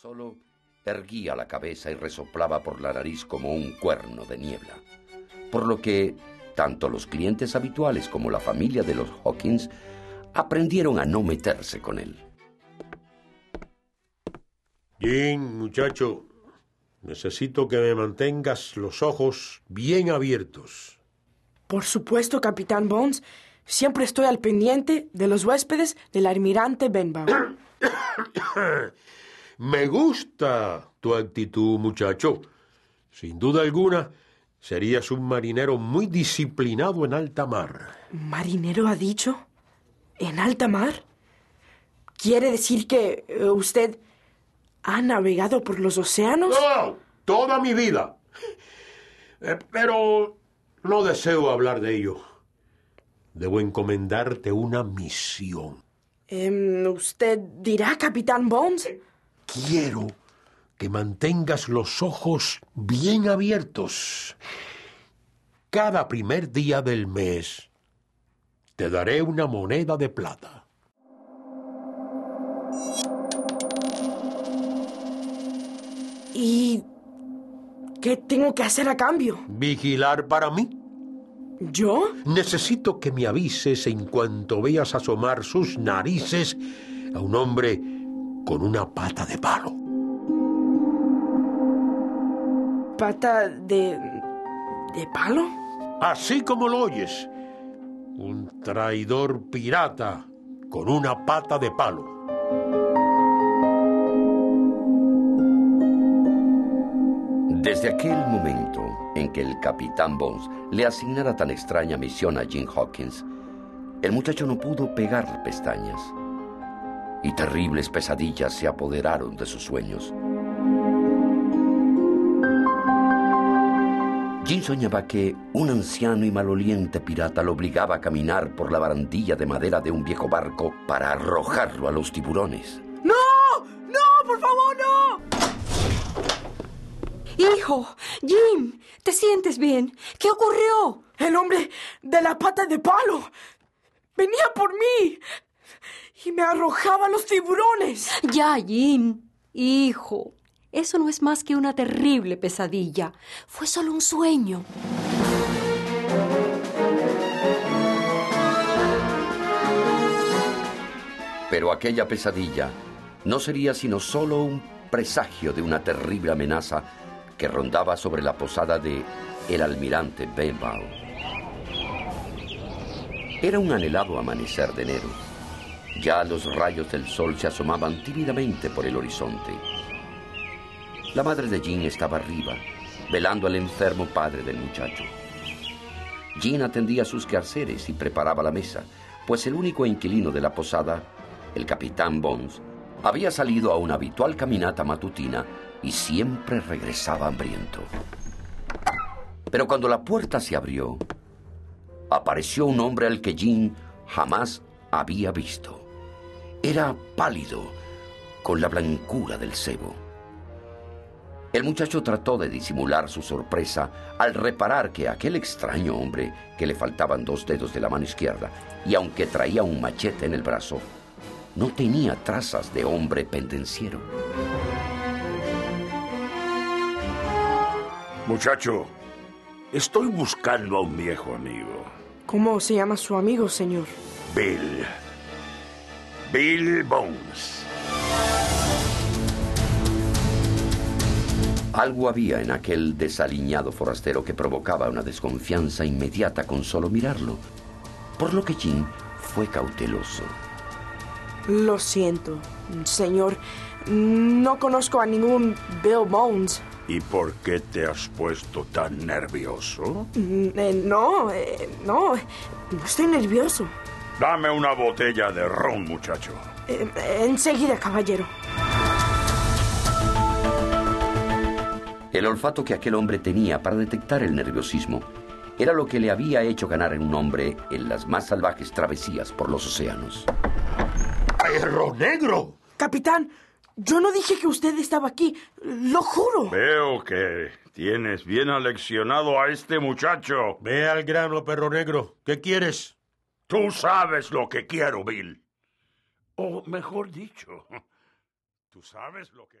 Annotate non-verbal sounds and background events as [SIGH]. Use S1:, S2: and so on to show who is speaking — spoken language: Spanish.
S1: Solo erguía la cabeza y resoplaba por la nariz como un cuerno de niebla. Por lo que tanto los clientes habituales como la familia de los Hawkins aprendieron a no meterse con él.
S2: Jim, muchacho, necesito que me mantengas los ojos bien abiertos.
S3: Por supuesto, Capitán Bones. Siempre estoy al pendiente de los huéspedes del almirante Benbow. [COUGHS]
S2: Me gusta tu actitud, muchacho. Sin duda alguna, serías un marinero muy disciplinado en alta mar.
S3: ¿Marinero ha dicho? ¿En alta mar? ¿Quiere decir que eh, usted ha navegado por los océanos?
S2: ¡No! Toda mi vida. Eh, pero no deseo hablar de ello. Debo encomendarte una misión.
S3: Em, ¿Usted dirá, Capitán Bones?
S2: Quiero que mantengas los ojos bien abiertos. Cada primer día del mes te daré una moneda de plata.
S3: ¿Y qué tengo que hacer a cambio?
S2: ¿Vigilar para mí?
S3: ¿Yo?
S2: Necesito que me avises en cuanto veas asomar sus narices a un hombre con una pata de palo.
S3: ¿Pata de... de palo?
S2: Así como lo oyes. Un traidor pirata con una pata de palo.
S1: Desde aquel momento en que el capitán Bones le asignara tan extraña misión a Jim Hawkins, el muchacho no pudo pegar pestañas y terribles pesadillas se apoderaron de sus sueños. Jim soñaba que un anciano y maloliente pirata lo obligaba a caminar por la barandilla de madera de un viejo barco para arrojarlo a los tiburones.
S3: ¡No! ¡No, por favor, no!
S4: Hijo, Jim, ¿te sientes bien? ¿Qué ocurrió?
S3: El hombre de la pata de palo venía por mí y me arrojaba a los tiburones.
S4: Ya, Jim. Hijo, eso no es más que una terrible pesadilla. Fue solo un sueño.
S1: Pero aquella pesadilla no sería sino solo un presagio de una terrible amenaza que rondaba sobre la posada de el almirante Benbow. Era un anhelado amanecer de enero. Ya los rayos del sol se asomaban tímidamente por el horizonte. La madre de Jean estaba arriba, velando al enfermo padre del muchacho. Jean atendía sus quehaceres y preparaba la mesa, pues el único inquilino de la posada, el capitán Bones, había salido a una habitual caminata matutina y siempre regresaba hambriento. Pero cuando la puerta se abrió, apareció un hombre al que Jean jamás había visto. Era pálido, con la blancura del cebo. El muchacho trató de disimular su sorpresa al reparar que aquel extraño hombre, que le faltaban dos dedos de la mano izquierda, y aunque traía un machete en el brazo, no tenía trazas de hombre pendenciero.
S5: Muchacho, estoy buscando a un viejo amigo.
S3: ¿Cómo se llama su amigo, señor?
S5: Bill. Bill Bones.
S1: Algo había en aquel desaliñado forastero que provocaba una desconfianza inmediata con solo mirarlo, por lo que Jim fue cauteloso.
S3: Lo siento, señor. No conozco a ningún Bill Bones.
S5: ¿Y por qué te has puesto tan nervioso?
S3: Mm, eh, no, eh, no, no estoy nervioso.
S5: Dame una botella de ron, muchacho.
S3: Eh, enseguida, caballero.
S1: El olfato que aquel hombre tenía para detectar el nerviosismo era lo que le había hecho ganar en un hombre en las más salvajes travesías por los océanos.
S2: ¡Perro negro!
S3: Capitán, yo no dije que usted estaba aquí, lo juro.
S5: Veo que tienes bien aleccionado a este muchacho.
S2: Ve al grano, perro negro. ¿Qué quieres?
S5: Tú sabes lo que quiero, Bill. O mejor dicho, [LAUGHS] tú sabes lo que...